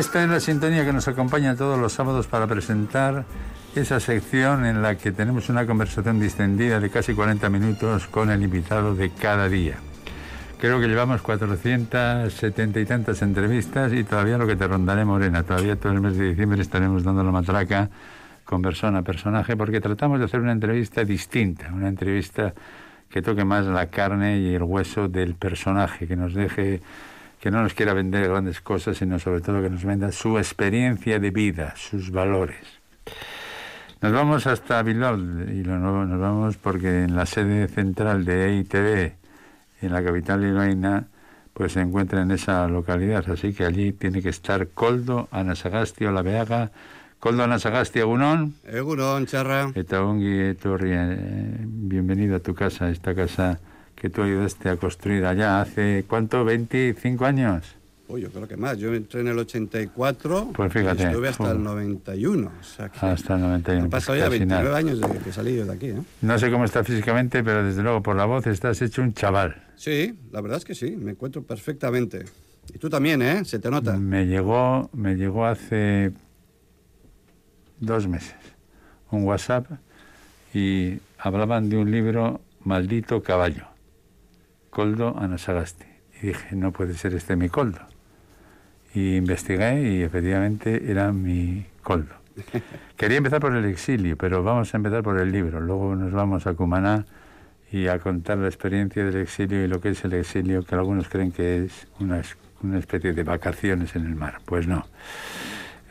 Esta es la sintonía que nos acompaña todos los sábados para presentar esa sección en la que tenemos una conversación distendida de casi 40 minutos con el invitado de cada día. Creo que llevamos 470 y tantas entrevistas y todavía lo que te rondaré, Morena, todavía todo el mes de diciembre estaremos dando la matraca con persona personaje porque tratamos de hacer una entrevista distinta, una entrevista que toque más la carne y el hueso del personaje, que nos deje, que no nos quiera vender grandes cosas, sino sobre todo que nos venda su experiencia de vida, sus valores. Nos vamos hasta Bilbao y nos vamos porque en la sede central de EITV, en la capital bilbaína, pues se encuentra en esa localidad. Así que allí tiene que estar Coldo, Anasagasti, La Beaga. Coldo Anasagasti, Egunon. Egunon, charra. Eta Etorri, eh, bienvenido a tu casa, esta casa que tú ayudaste a construir allá hace, ¿cuánto? ¿25 años? Uy, yo creo que más. Yo entré en el 84 pues fíjate, y estuve hasta el 91. hasta el 91. Han pasado ya 29 años desde que salí yo de aquí. ¿eh? No sé cómo está físicamente, pero desde luego por la voz estás hecho un chaval. Sí, la verdad es que sí, me encuentro perfectamente. Y tú también, ¿eh? Se te nota. Me llegó, me llegó hace dos meses un WhatsApp y hablaban de un libro, Maldito Caballo, Coldo Anasagasti. Y dije, no puede ser este mi Coldo. Y investigué y efectivamente era mi coldo. Quería empezar por el exilio, pero vamos a empezar por el libro. Luego nos vamos a Cumaná y a contar la experiencia del exilio y lo que es el exilio, que algunos creen que es una, una especie de vacaciones en el mar. Pues no.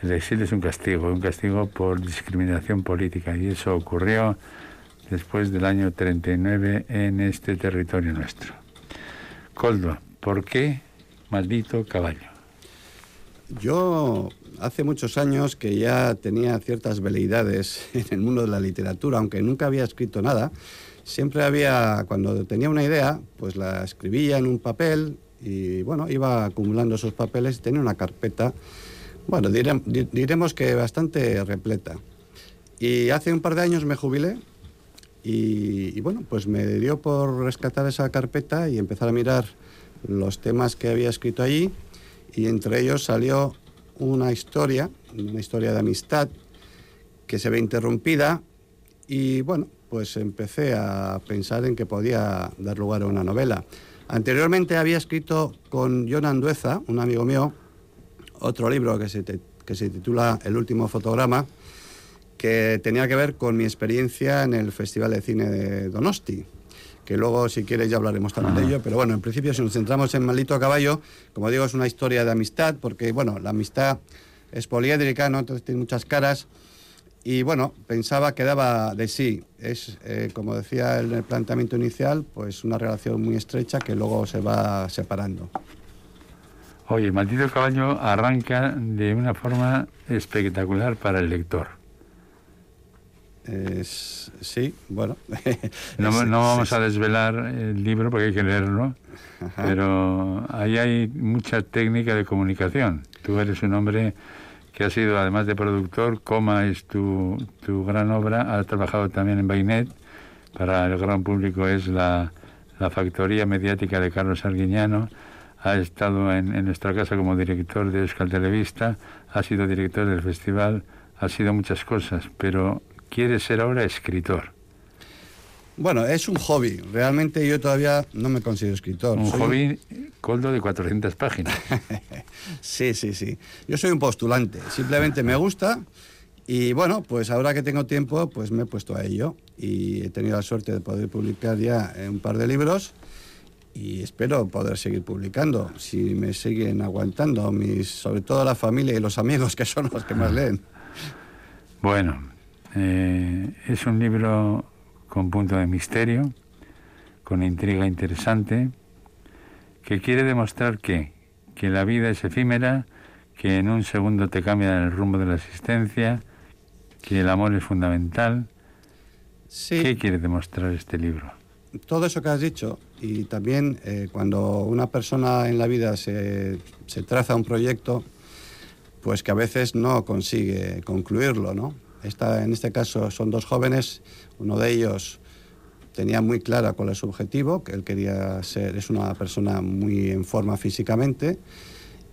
El exilio es un castigo, un castigo por discriminación política y eso ocurrió después del año 39 en este territorio nuestro. Coldo, ¿por qué maldito caballo? Yo hace muchos años que ya tenía ciertas veleidades en el mundo de la literatura, aunque nunca había escrito nada. Siempre había, cuando tenía una idea, pues la escribía en un papel y bueno, iba acumulando esos papeles y tenía una carpeta, bueno, diremos que bastante repleta. Y hace un par de años me jubilé y, bueno, pues me dio por rescatar esa carpeta y empezar a mirar los temas que había escrito allí y entre ellos salió una historia, una historia de amistad que se ve interrumpida y bueno, pues empecé a pensar en que podía dar lugar a una novela. Anteriormente había escrito con John Andueza, un amigo mío, otro libro que se, que se titula El último fotograma, que tenía que ver con mi experiencia en el Festival de Cine de Donosti, que luego si quieres ya hablaremos también de ello, pero bueno, en principio si nos centramos en Maldito Caballo, como digo, es una historia de amistad, porque bueno, la amistad es poliédrica, ¿no? Entonces tiene muchas caras, y bueno, pensaba que daba de sí. Es, eh, como decía en el planteamiento inicial, pues una relación muy estrecha que luego se va separando. Oye, Maldito Caballo arranca de una forma espectacular para el lector sí, bueno. no, vamos a desvelar el libro porque hay que leerlo, pero ahí hay mucha técnica de comunicación. Tú eres un hombre que ha sido, además de productor, Coma es tu, tu gran obra, ha trabajado también en Bainet, para el gran público es la, la factoría mediática de Carlos Arguiñano, ha estado en, en nuestra casa como director de Euskal Televista, ha sido director del festival, ha sido muchas cosas, pero quiere ser ahora escritor. Bueno, es un hobby. Realmente yo todavía no me considero escritor. Un hobby coldo de 400 páginas. sí, sí, sí. Yo soy un postulante. Simplemente me gusta y bueno, pues ahora que tengo tiempo, pues me he puesto a ello y he tenido la suerte de poder publicar ya un par de libros y espero poder seguir publicando si me siguen aguantando, mis, sobre todo la familia y los amigos que son los que más leen. Bueno, eh, es un libro con punto de misterio, con intriga interesante, que quiere demostrar que, que la vida es efímera, que en un segundo te cambia el rumbo de la existencia, que el amor es fundamental. ¿Qué quiere demostrar este libro? Todo eso que has dicho, y también eh, cuando una persona en la vida se, se traza un proyecto, pues que a veces no consigue concluirlo, ¿no? En este caso son dos jóvenes, uno de ellos tenía muy clara cuál es su objetivo, que él quería ser, es una persona muy en forma físicamente,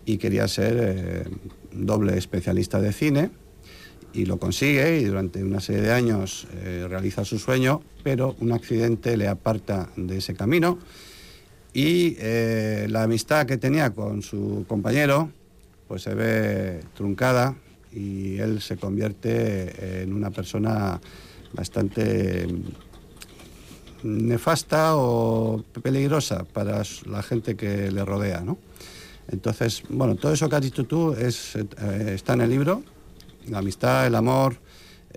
y quería ser eh, doble especialista de cine. Y lo consigue y durante una serie de años eh, realiza su sueño, pero un accidente le aparta de ese camino. Y eh, la amistad que tenía con su compañero pues se ve truncada y él se convierte en una persona bastante nefasta o peligrosa para la gente que le rodea, ¿no? Entonces, bueno, todo eso que has dicho tú eh, está en el libro, la amistad, el amor,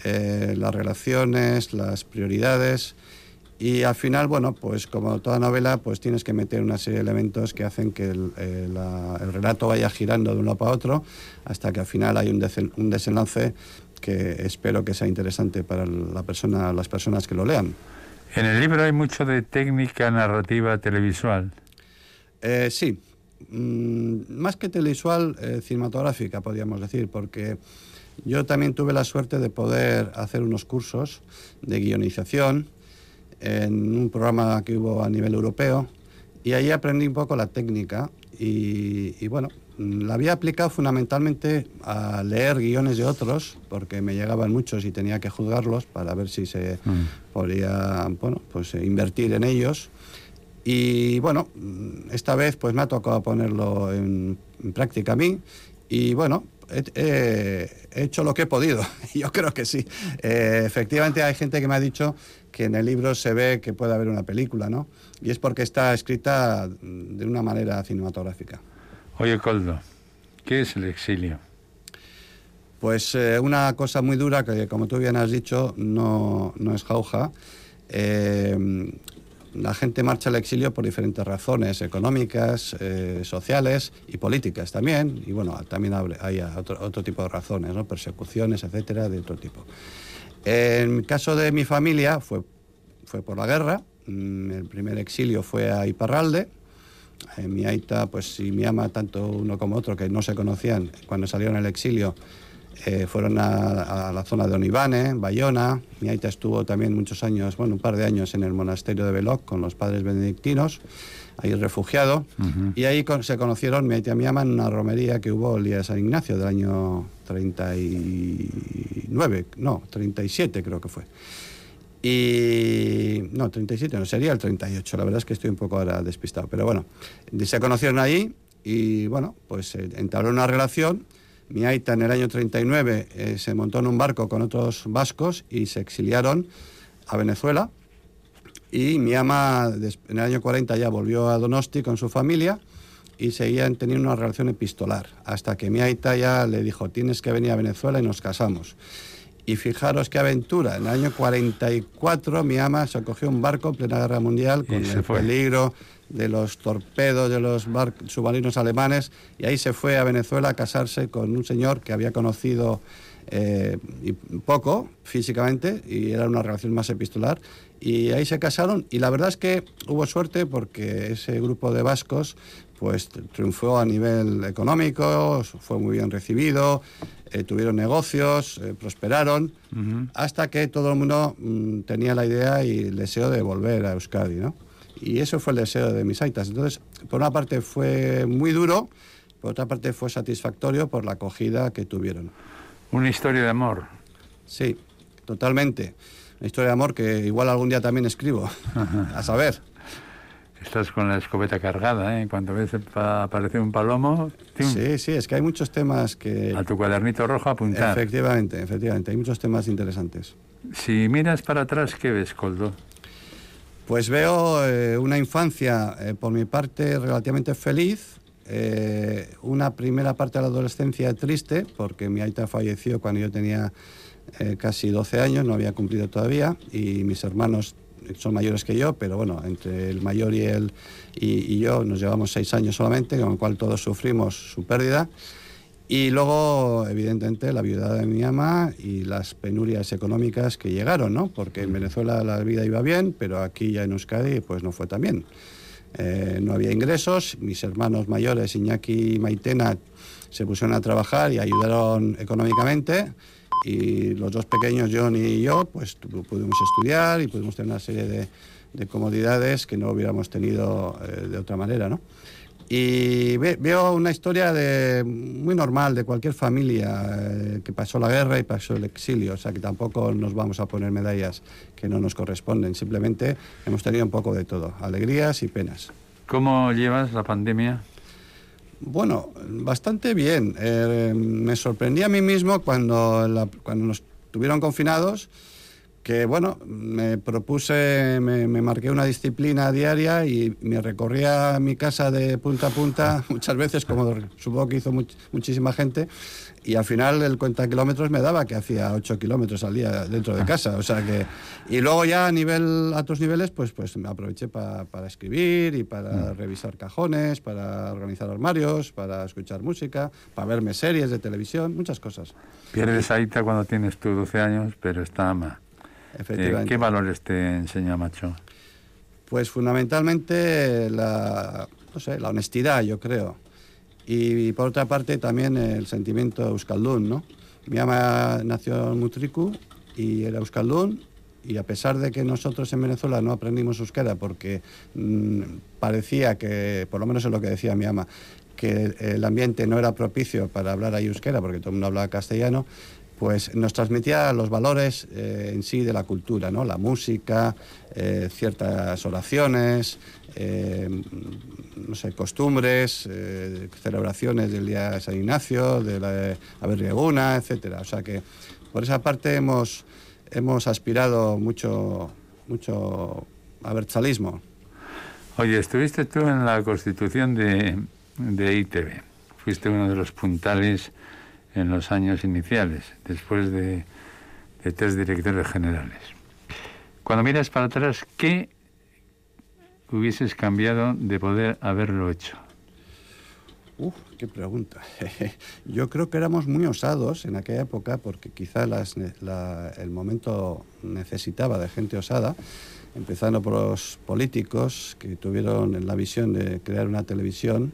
eh, las relaciones, las prioridades. Y al final, bueno, pues como toda novela, pues tienes que meter una serie de elementos que hacen que el, eh, el relato vaya girando de uno para otro hasta que al final hay un, un desenlace que espero que sea interesante para la persona, las personas que lo lean. En el libro hay mucho de técnica narrativa televisual. Eh, sí, mm, más que televisual, eh, cinematográfica, podríamos decir, porque yo también tuve la suerte de poder hacer unos cursos de guionización en un programa que hubo a nivel europeo y ahí aprendí un poco la técnica y, bueno, la había aplicado fundamentalmente a leer guiones de otros, porque me llegaban muchos y tenía que juzgarlos para ver si se mm. podía, bueno, pues eh, invertir en ellos. Y bueno, esta vez pues me ha tocado ponerlo en, práctica a mí y bueno, he, hecho lo que he podido. Yo creo que sí. Eh, efectivamente hay gente que me ha dicho que en el libro se ve que puede haber una película, ¿no? Y es porque está escrita de una manera cinematográfica. Oye, Coldo, ¿qué es el exilio? Pues eh, una cosa muy dura que, como tú bien has dicho, no, no es jauja. Eh, la gente marcha al exilio por diferentes razones, económicas, eh, sociales y políticas también. Y bueno, también hay otro, tipo de razones, ¿no? persecuciones, etcétera, de otro tipo. En el caso de mi familia fue, fue por la guerra. Mm, el primer exilio fue a Iparralde. Eh, mi aita pues, y mi ama, tanto uno como otro, que no se conocían cuando salieron al exilio, eh, fueron a, la zona de Onibane, Bayona. Mi aita estuvo también muchos años, bueno, un par de años en el monasterio de Beloc con los padres benedictinos, ahí refugiado. Y ahí se conocieron mi aita y mi ama en una romería que hubo el día de San Ignacio del año 39, no, 37 creo que fue. Y no, 37 no, sería el 38, la verdad es que estoy un poco ahora despistado, pero bueno, se conocieron ahí y bueno, pues eh, entabló una relación mi Aita en el año 39 eh, se montó en un barco con otros vascos y se exiliaron a Venezuela. Y mi ama en el año 40 ya volvió a Donosti con su familia y seguían teniendo una relación epistolar, hasta que mi Aita ya le dijo, tienes que venir a Venezuela y nos casamos. Y fijaros qué aventura, en el año 44 mi ama se cogió un barco en plena guerra mundial con el peligro de los torpedos de los submarinos alemanes y ahí se fue a Venezuela a casarse con un señor que había conocido eh, poco físicamente y era una relación más epistolar. Y ahí se casaron y la verdad es que hubo suerte porque ese grupo de vascos pues triunfó a nivel económico, fue muy bien recibido, eh, tuvieron negocios, eh, prosperaron, hasta que todo el mundo mm, tenía la idea y el deseo de volver a Euskadi, ¿no? Y eso fue el deseo de mis aitas. Entonces, por una parte fue muy duro, por otra parte fue satisfactorio por la acogida que tuvieron. Una historia de amor. Sí, totalmente. Una historia de amor que igual algún día también escribo, a saber. Estás con la escopeta cargada, ¿eh? Cuando ves aparecer un palomo... Sí, sí, es que hay muchos temas que... A tu cuadernito rojo apuntar. Efectivamente, efectivamente, hay muchos temas interesantes. Si miras para atrás, ¿qué ves, Coldo? Pues veo eh, una infancia, eh, por mi parte, relativamente feliz, eh, una primera parte de la adolescencia triste, porque mi aita falleció cuando yo tenía casi 12 años, no había cumplido todavía, y mis hermanos son mayores que yo, pero bueno, entre el mayor y, él y, y yo nos llevamos seis años solamente, con lo cual todos sufrimos su pérdida. Y luego, evidentemente, la viuda de mi ama y las penurias económicas que llegaron, ¿no? Porque en Venezuela la vida iba bien, pero aquí ya en Euskadi pues no fue tan bien. Eh, no había ingresos, mis hermanos mayores, Iñaki y Maitena, se pusieron a trabajar y ayudaron económicamente y los dos pequeños, John y yo, pues pudimos estudiar y pudimos tener una serie de, comodidades que no hubiéramos tenido eh, de otra manera, ¿no? Y veo una historia de, muy normal de cualquier familia eh, que pasó la guerra y pasó el exilio, o sea que tampoco nos vamos a poner medallas que no nos corresponden, simplemente hemos tenido un poco de todo, alegrías y penas. ¿Cómo llevas la pandemia? Bueno, bastante bien. Eh, me sorprendí a mí mismo cuando, cuando nos tuvieron confinados que bueno, me propuse, me, marqué una disciplina diaria y me recorría mi casa de punta a punta, muchas veces, como supongo que hizo muchísima gente, y al final el cuenta kilómetros me daba que hacía 8 kilómetros al día dentro de casa. O sea que, y luego ya a nivel, a otros niveles, pues, pues me aproveché para escribir y para mm. revisar cajones, para organizar armarios, para escuchar música, para verme series de televisión, muchas cosas. Pierdes Aita cuando tienes tú 12 años, pero está ama. Eh, ¿Qué valores te enseña Macho? Pues fundamentalmente la, no sé, la honestidad, yo creo. Y, por otra parte también el sentimiento euskaldún, ¿no? Mi ama nació en Mutriku y era euskaldún y a pesar de que nosotros en Venezuela no aprendimos euskera porque mm, parecía que, por lo menos es lo que decía mi ama, que el ambiente no era propicio para hablar ahí euskera porque todo el mundo hablaba castellano, pues nos transmitía los valores eh, en sí de la cultura, ¿no? La música, eh, ciertas oraciones, eh, no sé, costumbres, celebraciones del Día de San Ignacio, de la Aberrieguna, etcétera. O sea que por esa parte hemos, hemos aspirado mucho, mucho a berchalismo. Oye, estuviste tú en la constitución de, de ITV. Fuiste uno de los puntales en los años iniciales, después de, tres directores generales. Cuando miras para atrás, ¿qué hubieses cambiado de poder haberlo hecho? Uf, qué pregunta. Yo creo que éramos muy osados en aquella época porque quizá el momento necesitaba de gente osada, empezando por los políticos que tuvieron la visión de crear una televisión,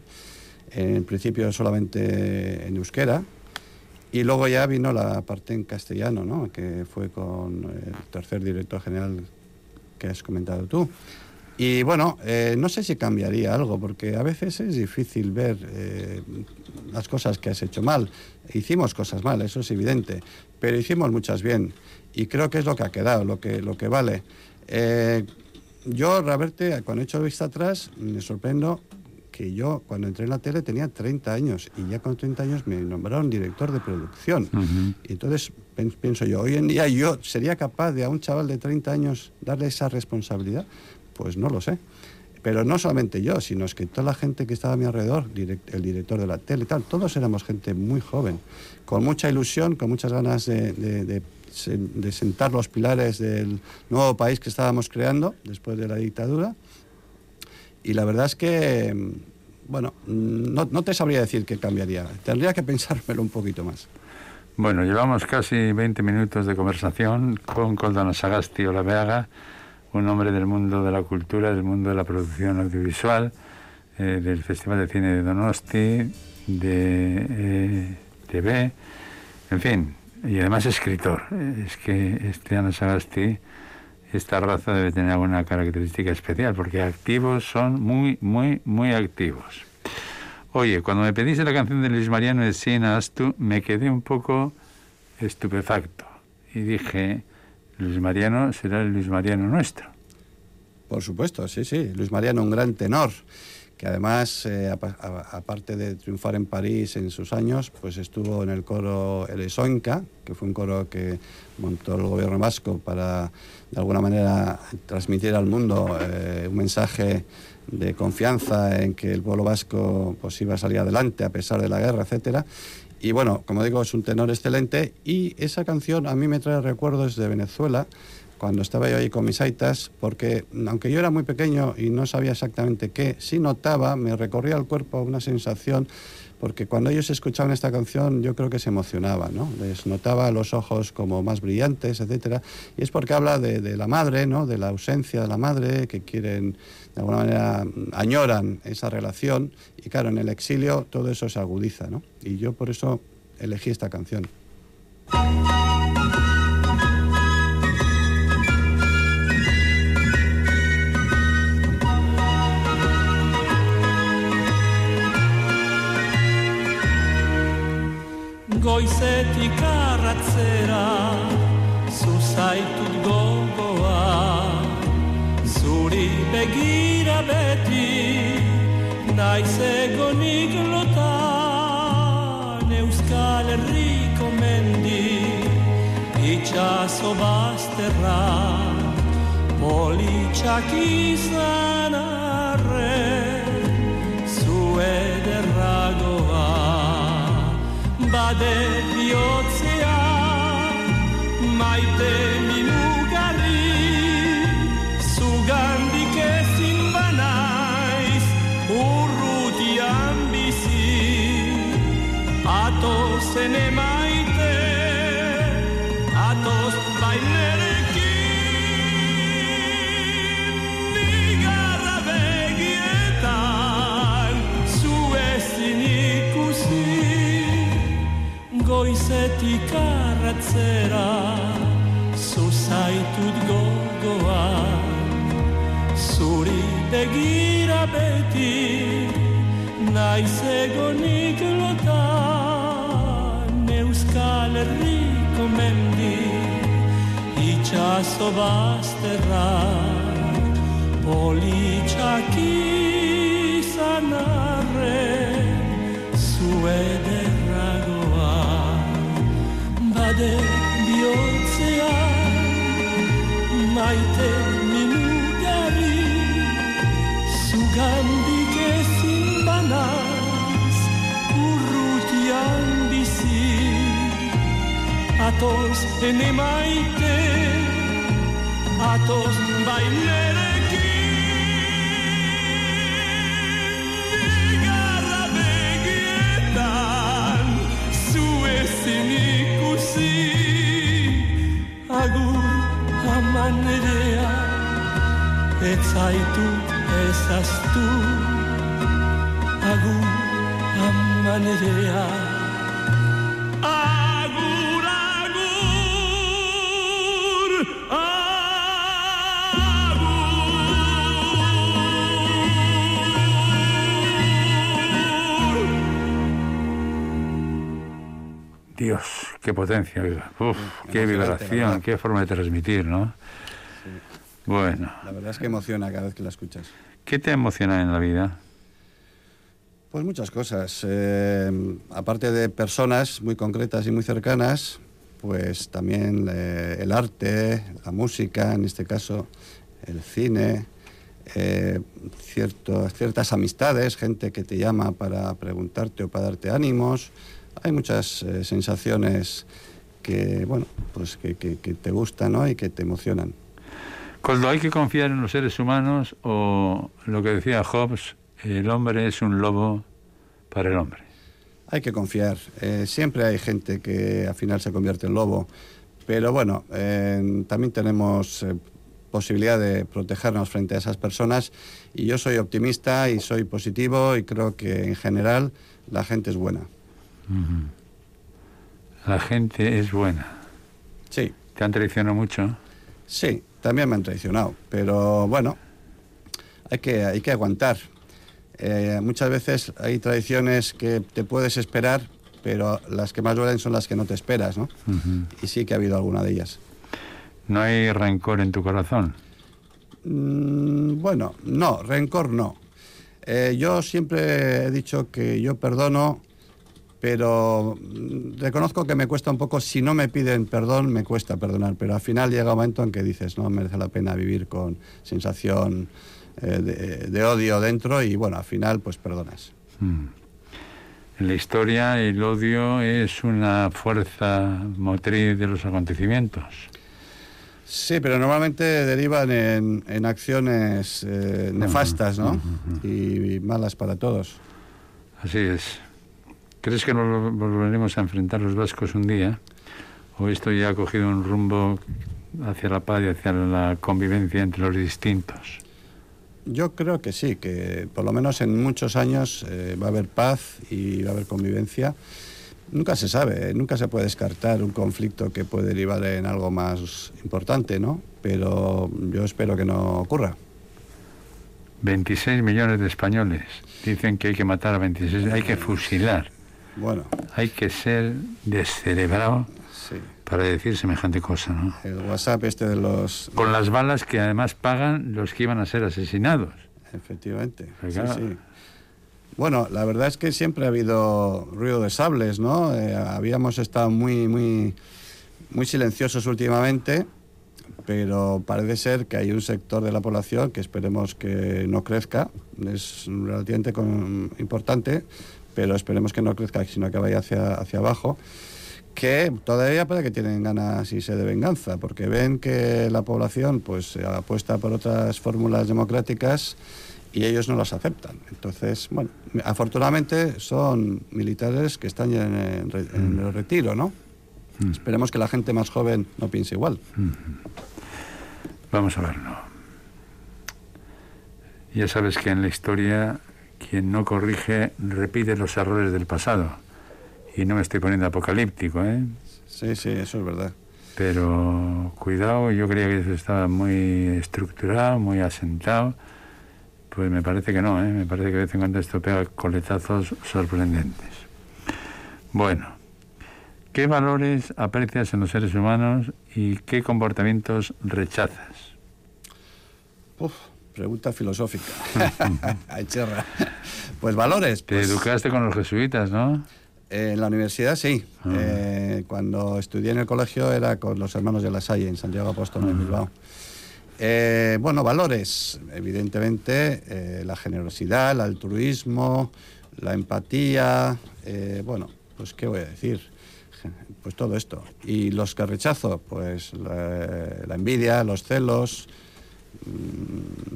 en principio solamente en euskera, y luego ya vino la parte en castellano, ¿no? que fue con el tercer director general que has comentado tú. Y bueno, eh, no sé si cambiaría algo, porque a veces es difícil ver eh, las cosas que has hecho mal. Hicimos cosas mal, eso es evidente, pero hicimos muchas bien. Y creo que es lo que ha quedado, lo que, lo que vale. Eh, yo, Raberte, cuando he hecho vista atrás, me sorprendo que yo cuando entré en la tele tenía 30 años y ya con 30 años me nombraron director de producción. y entonces pienso yo, hoy en día yo sería capaz de a un chaval de 30 años darle esa responsabilidad. Pues no lo sé. Pero no solamente yo, sino es que toda la gente que estaba a mi alrededor, el director de la tele y tal, todos éramos gente muy joven, con mucha ilusión, con muchas ganas de, de sentar los pilares del nuevo país que estábamos creando después de la dictadura y la verdad es que, bueno, mm, no, te sabría decir qué cambiaría. Tendría que pensármelo un poquito más. Bueno, llevamos casi 20 minutos de conversación con Coldano Sagasti Olaveaga, un hombre del mundo de la cultura, del mundo de la producción audiovisual, eh, del Festival de Cine de Donosti, de eh, TV, en fin, y además escritor. Es que este Ana Sagasti esta raza debe tener alguna característica especial, porque activos son muy, muy, muy activos. Oye, cuando me pediste la canción de Luis Mariano de Siena Astu, me quedé un poco estupefacto y dije, Luis Mariano será el Luis Mariano nuestro. Por supuesto, sí, sí. Luis Mariano, un gran tenor que además, eh, aparte de triunfar en París en sus años, pues estuvo en el coro El Esoinca, que fue un coro que montó el gobierno vasco para, de alguna manera, transmitir al mundo eh, un mensaje de confianza en que el pueblo vasco pues, iba a salir adelante a pesar de la guerra, etcétera. Y bueno, como digo, es un tenor excelente y esa canción a mí me trae recuerdos de Venezuela, cuando estaba yo ahí con mis aitas, porque aunque yo era muy pequeño y no sabía exactamente qué, sí notaba, me recorría el cuerpo una sensación, porque cuando ellos escuchaban esta canción yo creo que se emocionaban, ¿no? Les notaba los ojos como más brillantes, etcétera, y es porque habla de, la madre, ¿no? De la ausencia de la madre, que quieren, de alguna manera, añoran esa relación, y claro, en el exilio todo eso se agudiza, ¿no? Y yo por eso elegí esta canción. Goizetik arratzera Zuzaitut gogoa. Zuri begira beti Naiz egonik lotan Euskal Herriko mendi Itxaso bazterra Politxak izan de bihotzea maite Goizetik arratzera Zuzaitut gogoan Zuri begira beti Naiz egonik lotan Euskal Herriko mendi Itxaso bazterra. Politxak izan arren Zuederragoa Bade bihotzea Maite minugari Zugandik ezin banaz Urrutian bizi Atoz ene maite Atoz bainerekin Agur aman nerea Ez zaitu ezaztu Agur aman nerea qué potencia. Uf, qué vibración, qué forma de transmitir, ¿no? Bueno, La verdad es que emociona cada vez que la escuchas. ¿qué te emociona en la vida? Pues muchas cosas. Eh, aparte de personas muy concretas y muy cercanas, pues también eh, el arte, la música, en este caso, el cine, eh, cierto- ciertas amistades, gente que te llama para preguntarte o para darte ánimos. Hay muchas eh, sensaciones que, bueno, pues que, que- que te gustan ¿no? y que te emocionan. Coldo, ¿hay que confiar en los seres humanos o lo que decía Hobbes, el hombre es un lobo para el hombre? Hay que confiar. Eh, siempre hay gente que al final se convierte en lobo. Pero bueno, eh, también tenemos eh, posibilidad de protegernos frente a esas personas. Y yo soy optimista y soy positivo y creo que en general la gente es buena. La gente es buena. Sí, ¿Te han traicionado mucho? sí, también me han traicionado. Pero bueno, hay que, hay que aguantar. Eh, muchas veces hay tradiciones que te puedes esperar, pero las que más duelen son las que no te esperas, ¿no? Y sí que ha habido alguna de ellas. ¿No hay rencor en tu corazón? Mm, bueno, no, rencor no. Eh, yo siempre he dicho que yo perdono, pero mm, reconozco que me cuesta un poco, si no me piden perdón, me cuesta perdonar, pero al final llega un momento en que dices, no merece la pena vivir con sensación eh, de, de odio dentro y bueno, al final pues perdonas. En la historia el odio es una fuerza motriz de los acontecimientos. Sí, pero normalmente derivan en, en acciones eh, nefastas, ¿no? y malas para todos. Así es. ¿Crees que nos volveremos a enfrentar los vascos un día? ¿O esto ya ha cogido un rumbo hacia la paz y hacia la convivencia entre los distintos? Yo creo que sí, que por lo menos en muchos años eh, va a haber paz y va a haber convivencia. Nunca se sabe, nunca se puede descartar un conflicto que puede derivar en algo más importante, ¿no? Pero yo espero que no ocurra. 26 millones de españoles dicen que hay que matar a 26, hay que fusilar Bueno, Hay que ser descerebrado sí. para decir semejante cosa, ¿no? El WhatsApp este de los... Con las balas que además pagan los que iban a ser asesinados. Efectivamente. Sí. Bueno, la verdad es que siempre ha habido ruido de sables, ¿no? Eh, habíamos estado muy, muy, muy silenciosos últimamente, pero parece ser que hay un sector de la población que esperemos que no crezca. Es relativamente con- importante, pero esperemos que no crezca, sino que vaya hacia, hacia abajo. Que todavía parece que tienen ganas y se de venganza, porque ven que la población pues apuesta por otras fórmulas democráticas y ellos no las aceptan. Entonces, bueno, afortunadamente son militares que están ya en, el en el retiro, ¿no? Esperemos que la gente más joven no piense igual. Vamos a verlo. Ya sabes que en la historia quien no corrige repite los errores del pasado. Y no me estoy poniendo apocalíptico, ¿eh? Sí, sí, eso es verdad. Pero cuidado, yo creía que eso estaba muy estructurado, muy asentado. Pues me parece que no, ¿eh? Me parece que de vez en cuando esto pega coletazos sorprendentes. Bueno, ¿qué valores aprecias en los seres humanos y qué comportamientos rechazas? Uf, pregunta filosófica. Pues valores. Te pues, educaste con los jesuitas, ¿no? eh, en la universidad sí. Ah. Eh, cuando estudié en el colegio era con los hermanos de la Salle en Santiago Apóstol en Bilbao. Eh, bueno, valores. Evidentemente, eh, la generosidad, el altruismo, la empatía. bueno, pues qué voy a decir. Pues todo esto. Y los que rechazo, pues la, la envidia, los celos,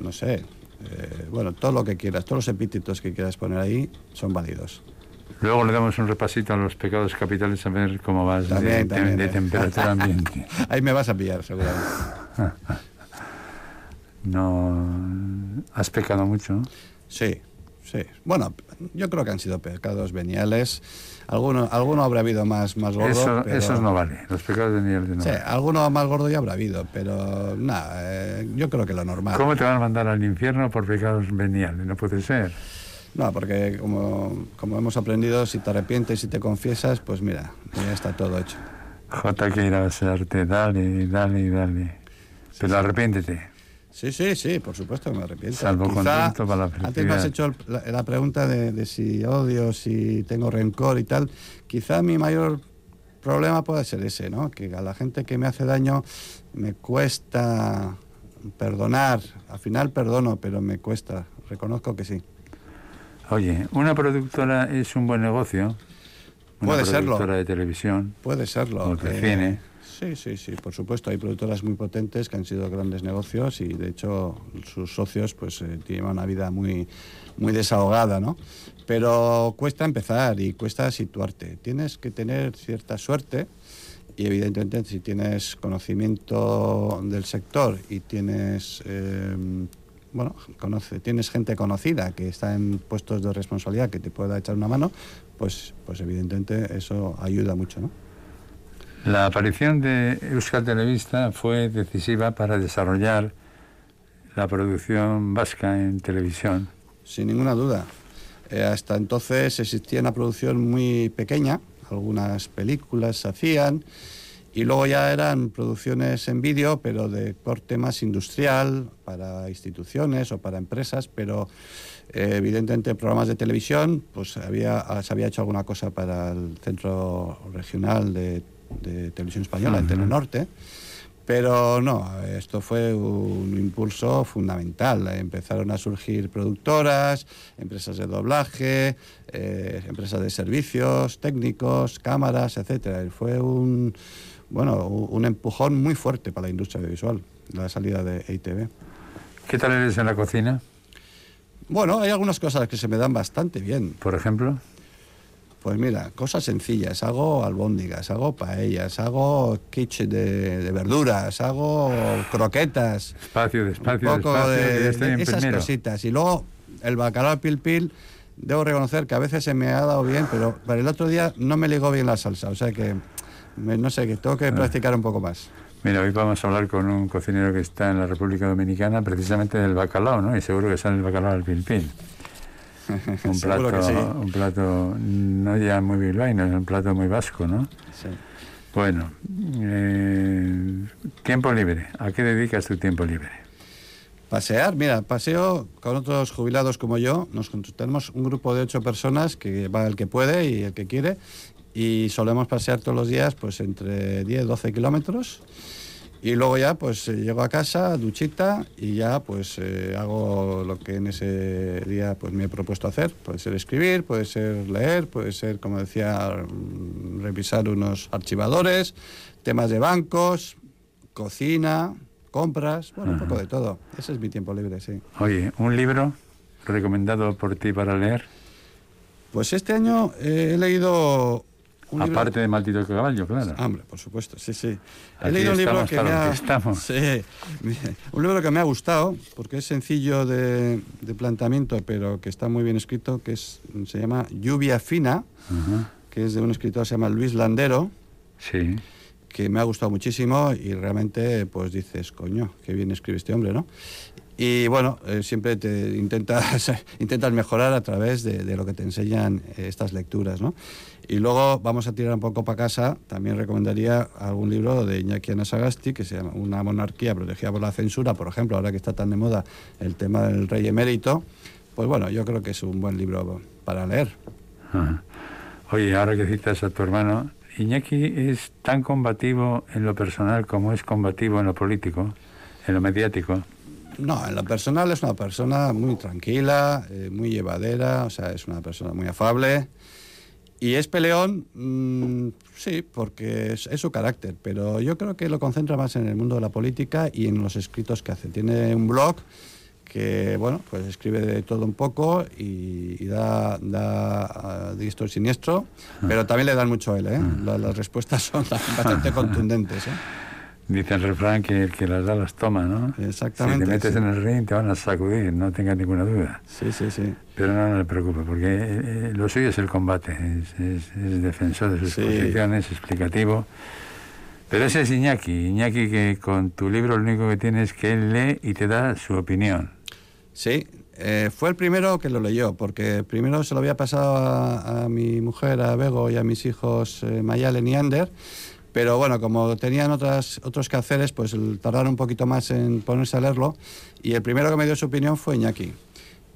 no sé. eh, bueno, todo lo que quieras, todos los epítetos que quieras poner ahí son válidos. Luego le damos un repasito a los pecados capitales a ver cómo vas de- También, de, también, de eh. temperatura ambiente. Ahí me vas a pillar, seguramente. No has pecado mucho. Sí, sí. Bueno, yo creo que han sido pecados veniales. Alguno, alguno habrá habido más, más gordo. Eso, pero- Esos no vale. Los pecados de no. Sí, vale. alguno más gordo ya habrá habido, pero nada, eh, yo creo que lo normal. ¿Cómo te van a mandar al infierno por pecados veniales? No puede ser. No, porque como, como hemos aprendido, si te arrepientes y te confiesas, pues mira, ya está todo hecho. J que irá a hacerte, dale, dale, dale. Pero arrepiéntete. Sí, sí, sí, por supuesto me arrepiento. Salvo Quizá- contento para la Antes me has hecho la, la pregunta de, de si odio, si tengo rencor y tal. Quizá mi mayor problema puede ser ese, ¿no? Que a la gente que me hace daño me cuesta perdonar. Al final perdono, pero me cuesta. Reconozco que sí. Oye, una productora es un buen negocio. Una Puede serlo. productora de televisión. Puede serlo. O de eh, cine. Sí, sí, sí, por supuesto. Hay productoras muy potentes que han sido grandes negocios y de hecho sus socios pues eh, tienen una vida muy, muy desahogada, ¿no? Pero cuesta empezar y cuesta situarte. Tienes que tener cierta suerte y evidentemente si tienes conocimiento del sector y tienes... eh, bueno, conoce, tienes gente conocida que está en puestos de responsabilidad que te pueda echar una mano, pues, pues evidentemente eso ayuda mucho, ¿no? La aparición de Euskal Televista fue decisiva para desarrollar la producción vasca en televisión. Sin ninguna duda. Eh, hasta entonces existía una producción muy pequeña, algunas películas se hacían y luego ya eran producciones en vídeo, pero de corte más industrial, para instituciones o para empresas, pero eh, evidentemente programas de televisión, pues había, se había hecho alguna cosa para el Centro Regional de, de Televisión Española, en Ujú. Telenorte. Pero no, esto fue un impulso fundamental. Empezaron a surgir productoras, empresas de doblaje, eh, empresas de servicios técnicos, cámaras, etcétera. Y Fue un bueno un empujón muy fuerte para la industria audiovisual, la salida de EITV. ¿Qué tal eres en la cocina, Bueno, hay algunas cosas que se me dan bastante bien. por ejemplo? Pues mira, cosas sencillas. Hago albóndigas, hago paellas, hago quiche de, de verduras, hago croquetas. Despacio, despacio, un poco despacio, de, esas primero. cositas. Y luego el bacalao al pil pil, debo reconocer que a veces se me ha dado bien, pero para el otro día no me ligó bien la salsa. O sea que, me- no sé, que tengo Ah. que practicar un poco más. Mira, hoy vamos a hablar con un cocinero que está en la República Dominicana, precisamente del bacalao, ¿no? Y seguro que sale el bacalao al pil pil. Un plato, que sí. un plato no ya muy bilbaíno, es un plato muy vasco, ¿no? Sí. Bueno, eh, tiempo libre. ¿A qué dedicas tu tiempo libre? Pasear, mira, paseo con otros jubilados como yo. Nos tenemos un grupo de ocho personas que va el que puede y el que quiere. Y solemos pasear todos los días pues entre 10 12 kilómetros. Y luego ya pues eh, llego a casa, duchita y ya pues eh, hago lo que en ese día pues me he propuesto hacer. Puede ser escribir, puede ser leer, puede ser, como decía, mm, revisar unos archivadores, temas de bancos, cocina, compras, bueno, un poco de todo. Ese es mi tiempo libre, sí. Oye, un libro recomendado por ti para leer, Pues este año eh, he leído un libro- aparte de Maldito Caballo, claro. Hombre, por supuesto, sí, sí. He Aquí leído un libro que me ha... que. Sí, un libro que me ha gustado, porque es sencillo de, de planteamiento, pero que está muy bien escrito, que es, se llama Lluvia Fina, Ajá. que es de un escritor que se llama Luis Landero, Sí. que me ha gustado muchísimo y realmente pues dices, coño, qué bien escribe este hombre, ¿no? Y bueno, eh, siempre te intentas, intentas mejorar a través de, de lo que te enseñan eh, estas lecturas, ¿no? Y luego vamos a tirar un poco para casa, también recomendaría algún libro de Iñaki Anasagasti, que se llama Una monarquía protegida por la censura, por ejemplo, ahora que está tan de moda el tema del rey emérito, pues bueno, yo creo que es un buen libro para leer. Ajá. Oye, ahora que citas a tu hermano, Iñaki es tan combativo en lo personal como es combativo en lo político, en lo mediático. No, en lo personal es una persona muy tranquila, eh, muy llevadera, o sea, es una persona muy afable. Y es peleón, mm, sí, porque es, es su carácter, pero yo creo que lo concentra más en el mundo de la política y en los escritos que hace. Tiene un blog que, bueno, pues escribe de todo un poco y, y da, da ah, diestro y siniestro, pero también le dan mucho a él, ¿eh? La- Las respuestas son bastante contundentes, ¿eh? Dice el refrán que el que las da las toma, ¿no? Exactamente, Si te metes sí. en el ring te van a sacudir, no tengas ninguna duda. Sí, sí, sí. Pero no, no le preocupe, porque eh, eh, lo suyo es el combate, es, es- es defensor de sus Sí. posiciones, explicativo. Pero ese es Iñaki, Iñaki que con tu libro lo único que tiene es que él lee y te da su opinión. Sí, eh, fue el primero que lo leyó, porque primero se lo había pasado a, a mi mujer, a Bego y a mis hijos eh, Mayalen y Ander, pero bueno, como tenían otras, otros quehaceres, pues tardaron un poquito más en ponerse a leerlo, y el primero que me dio su opinión fue Iñaki.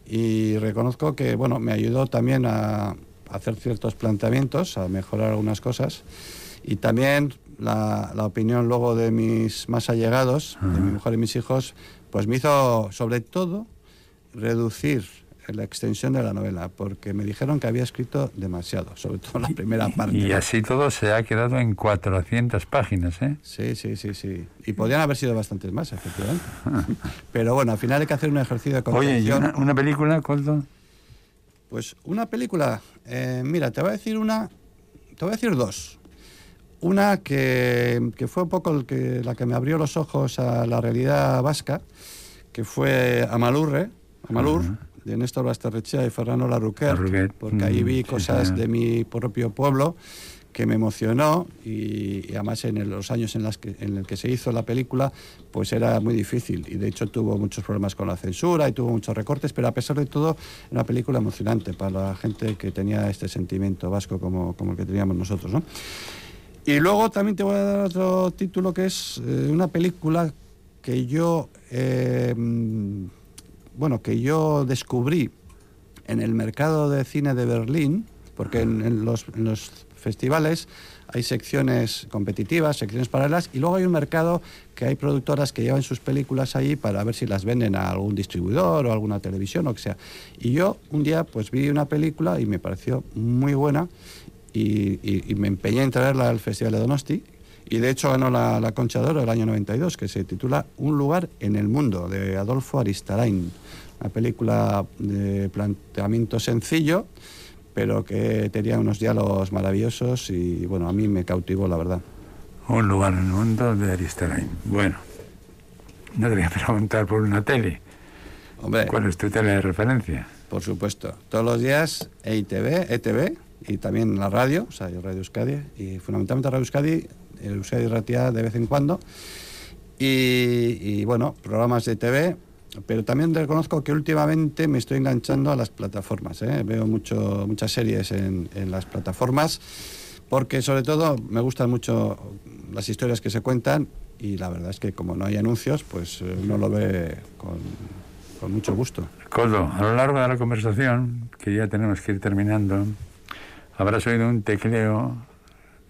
Y reconozco que, bueno, me ayudó también a hacer ciertos planteamientos, a mejorar algunas cosas, y también la, la opinión luego de mis más allegados, de mi mujer y mis hijos, pues me hizo, sobre todo, reducir la extensión de la novela, porque me dijeron que había escrito demasiado, sobre todo la primera parte. Y así todo se ha quedado en 400 páginas, ¿eh? Sí, sí, sí, sí. Y podrían haber sido bastantes más, efectivamente. Pero bueno, al final hay que hacer un ejercicio de Oye, ¿y una, una película, Colton? Pues una película, eh, mira, te voy a decir una, te voy a decir dos. Una que, que fue un poco el que, la que me abrió los ojos a la realidad vasca, que fue Amalurre, Amalur. De Néstor Basterrechea y Ferrano Larroquer, porque ahí mm, vi cosas de mi propio pueblo que me emocionó y, y además en el- los años en, las que, en el que se hizo la película pues era muy difícil. Y de hecho tuvo muchos problemas con la censura y tuvo muchos recortes pero a pesar de todo era una película emocionante para la gente que tenía este sentimiento vasco como, como el que teníamos nosotros ¿no? y luego también te voy a dar otro título que es eh, una película que yo eh, bueno que yo descubrí en el mercado de cine de Berlín, porque en, los, festivales hay secciones competitivas, secciones paralelas, y luego hay un mercado que hay productoras que llevan sus películas ahí para ver si las venden a algún distribuidor o alguna televisión o que sea. Y yo un día pues vi una película y me pareció muy buena y, y- y me empeñé en traerla al Festival de Donosti. Y de hecho ganó la, la Concha de Oro el año 92, que se titula Un lugar en el mundo, de Adolfo Aristarain. Una película de planteamiento sencillo, pero que tenía unos diálogos maravillosos y bueno, a mí me cautivó la verdad. Un lugar en el mundo de Aristarain. Bueno, no te voy a preguntar por una tele. Hombre, ¿Cuál es tu tele de referencia? por supuesto, todos los días EITV, ETV y también la radio, o sea, Radio Euskadi y fundamentalmente Radio Euskadi, el Euskadi Ratia de vez en cuando. Y, y, bueno, programas de TV, pero también reconozco que últimamente me estoy enganchando a las plataformas. ¿eh? Veo mucho, muchas series en, en las plataformas porque sobre todo me gustan mucho las historias que se cuentan y la verdad es que como no hay anuncios, pues eh, uno lo ve con, con mucho gusto. Coldo, a lo largo de la conversación, que ya tenemos que ir terminando, habrás oído un tecleo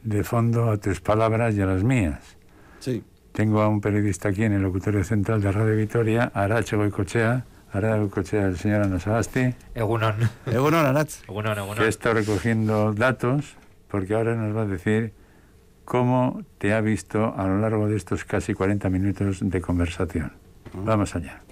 de fondo a tus palabras y a las mías. Sí. Tengo a un periodista aquí en el locutorio central de Radio Vitoria, Arache Goicochea, Arache Goicochea, el señor Ana Sagasti, Egunon. Egunon, Aratz. Egunon, que egunon. está recogiendo datos, porque ahora nos va a decir cómo te ha visto a lo largo de estos casi 40 minutos de conversación. Vamos allá.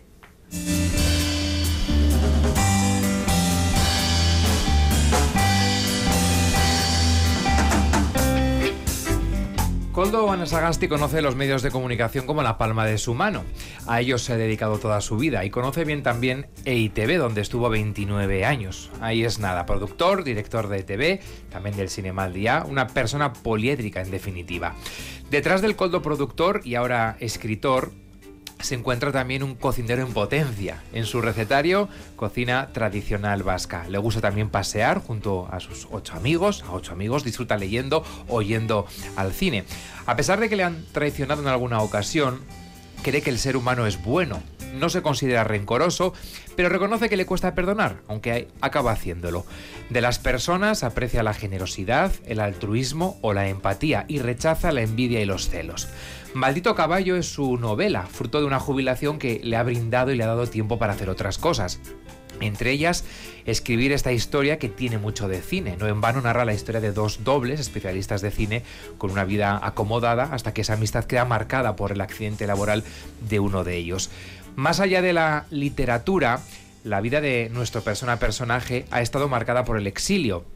Coldo Anasagasti conoce los medios de comunicación como la palma de su mano. A ellos se ha dedicado toda su vida y conoce bien también EITV, donde estuvo 29 años. Ahí es nada, productor, director de ETV, también del Cinema al Día, una persona poliédrica en definitiva. Detrás del Coldo productor y ahora escritor, se encuentra también un cocinero en potencia. En su recetario, cocina tradicional vasca. Le gusta también pasear junto a sus ocho amigos, a ocho amigos, disfruta leyendo o al cine. A pesar de que le han traicionado en alguna ocasión, cree que el ser humano es bueno. No se considera rencoroso, pero reconoce que le cuesta perdonar, aunque acaba haciéndolo. De las personas aprecia la generosidad, el altruismo o la empatía y rechaza la envidia y los celos. Maldito Caballo es su novela, fruto de una jubilación que le ha brindado y le ha dado tiempo para hacer otras cosas. Entre ellas, escribir esta historia que tiene mucho de cine. No en vano narra la historia de dos dobles especialistas de cine con una vida acomodada hasta que esa amistad queda marcada por el accidente laboral de uno de ellos. Más allá de la literatura, la vida de nuestro persona personaje ha estado marcada por el exilio.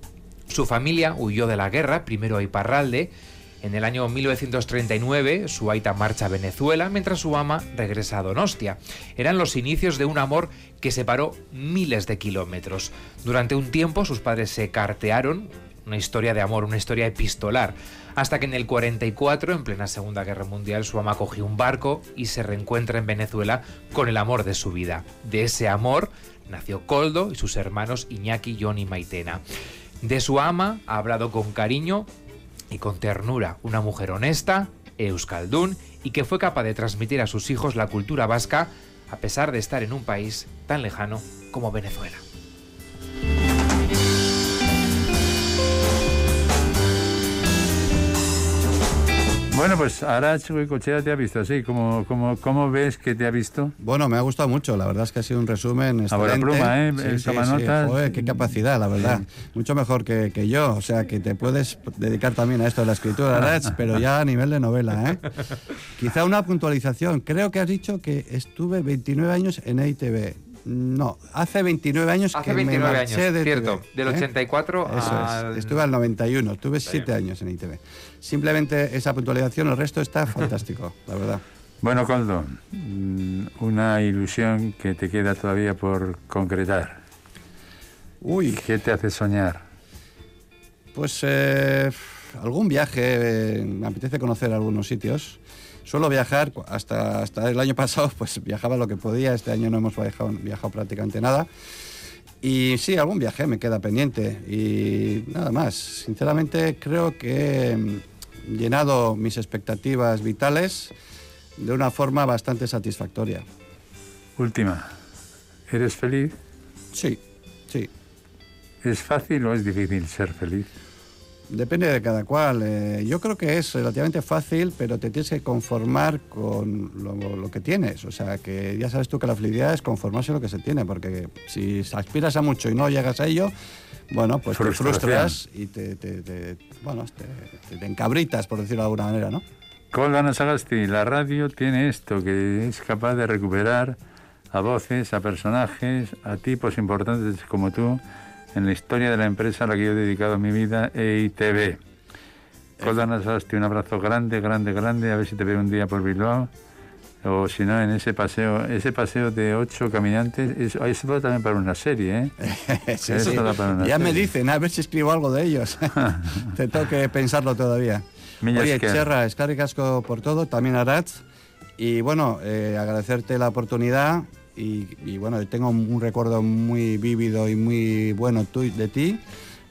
Su familia huyó de la guerra, primero a Iparralde, en el año 1939, su aita marcha a Venezuela mientras su ama regresa a Donostia. Eran los inicios de un amor que separó miles de kilómetros. Durante un tiempo sus padres se cartearon, una historia de amor, una historia epistolar, hasta que en el 44, en plena Segunda Guerra Mundial, su ama cogió un barco y se reencuentra en Venezuela con el amor de su vida. De ese amor nació Coldo y sus hermanos Iñaki, John y Maitena. De su ama ha hablado con cariño y con ternura, una mujer honesta, euskaldún y que fue capaz de transmitir a sus hijos la cultura vasca a pesar de estar en un país tan lejano como Venezuela. Bueno, pues Arach Goicochea te ha visto así. ¿Cómo, cómo, ¿Cómo ves que te ha visto? Bueno, me ha gustado mucho, la verdad es que ha sido un resumen A buena excelente. pluma, ¿eh? Eh, toma notas. Joder, qué capacidad, la verdad. Mucho mejor que, que yo, o sea, que te puedes dedicar también a esto de la escritura, Rach, pero ya a nivel de novela, ¿eh? Quizá una puntualización. Creo que has dicho que estuve 29 años en EITV. No, hace 29 años Hace que 29 me años, marché de cierto. EITV, Del ¿eh? 84 Eso al... es. Estuve al 91, estuve 7 años en ITV. Simplemente esa puntualización, el resto está fantástico, la verdad. Bueno, Coldo, mm, una ilusión que te queda todavía por concretar. Uy, ¿Qué te hace soñar? pues eh, algún viaje, eh, me apetece conocer algunos sitios. Suelo viajar, hasta, hasta el año pasado pues viajaba lo que podía, este año no hemos viajado, viajado prácticamente nada. Y sí, algún viaje me queda pendiente y nada más. Sinceramente creo que mm, llenado mis expectativas vitales de una forma bastante satisfactoria. Última. ¿Eres feliz? Sí, sí. ¿Es fácil o es difícil ser feliz? Depende de cada cual. Eh, yo creo que es relativamente fácil, pero te tienes que conformar con lo, lo que tienes. O sea, que ya sabes tú que la felicidad es conformarse a lo que se tiene, porque si aspiras a mucho y no llegas a ello, bueno, pues te frustras y te, te- te- bueno, te, te encabritas, por decirlo de alguna manera, ¿no? Coldo Ana Sagasti, la radio tiene esto, que es capaz de recuperar a voces, a personajes, a tipos importantes como tú en la historia de la empresa a la que yo he dedicado mi vida, E EITV. Coldo Ana Sagasti, un abrazo grande, grande, grande, a ver si te veo un día por Bilbao. O si no, en ese paseo, ese paseo de ocho caminantes, es- eso da también para una serie, ¿eh? Sí, Eso sí. da para una Ya me dicen, a ver si escribo algo de ellos. Te tengo que pensarlo todavía. Oye, esker. Cherra, escarri casco por todo, también a Rats. Y bueno, eh, agradecerte la oportunidad y, y bueno, tengo un recuerdo muy vívido y muy bueno de ti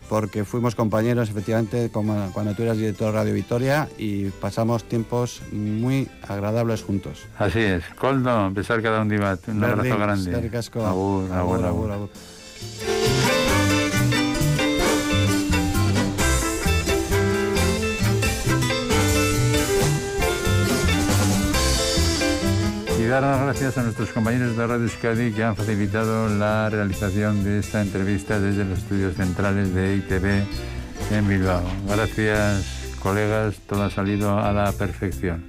porque fuimos compañeros efectivamente como- cuando tú eras director de Radio Vitoria y pasamos tiempos muy agradables juntos. Así es. Coldo, besar cada un divat. Un abrazo grande. Agur, agur, agur. agur. Dar las gracias a nuestros compañeros de Radio Euskadi que han facilitado la realización de esta entrevista desde los estudios centrales de ITV en Bilbao. Gracias, colegas, todo ha salido a la perfección.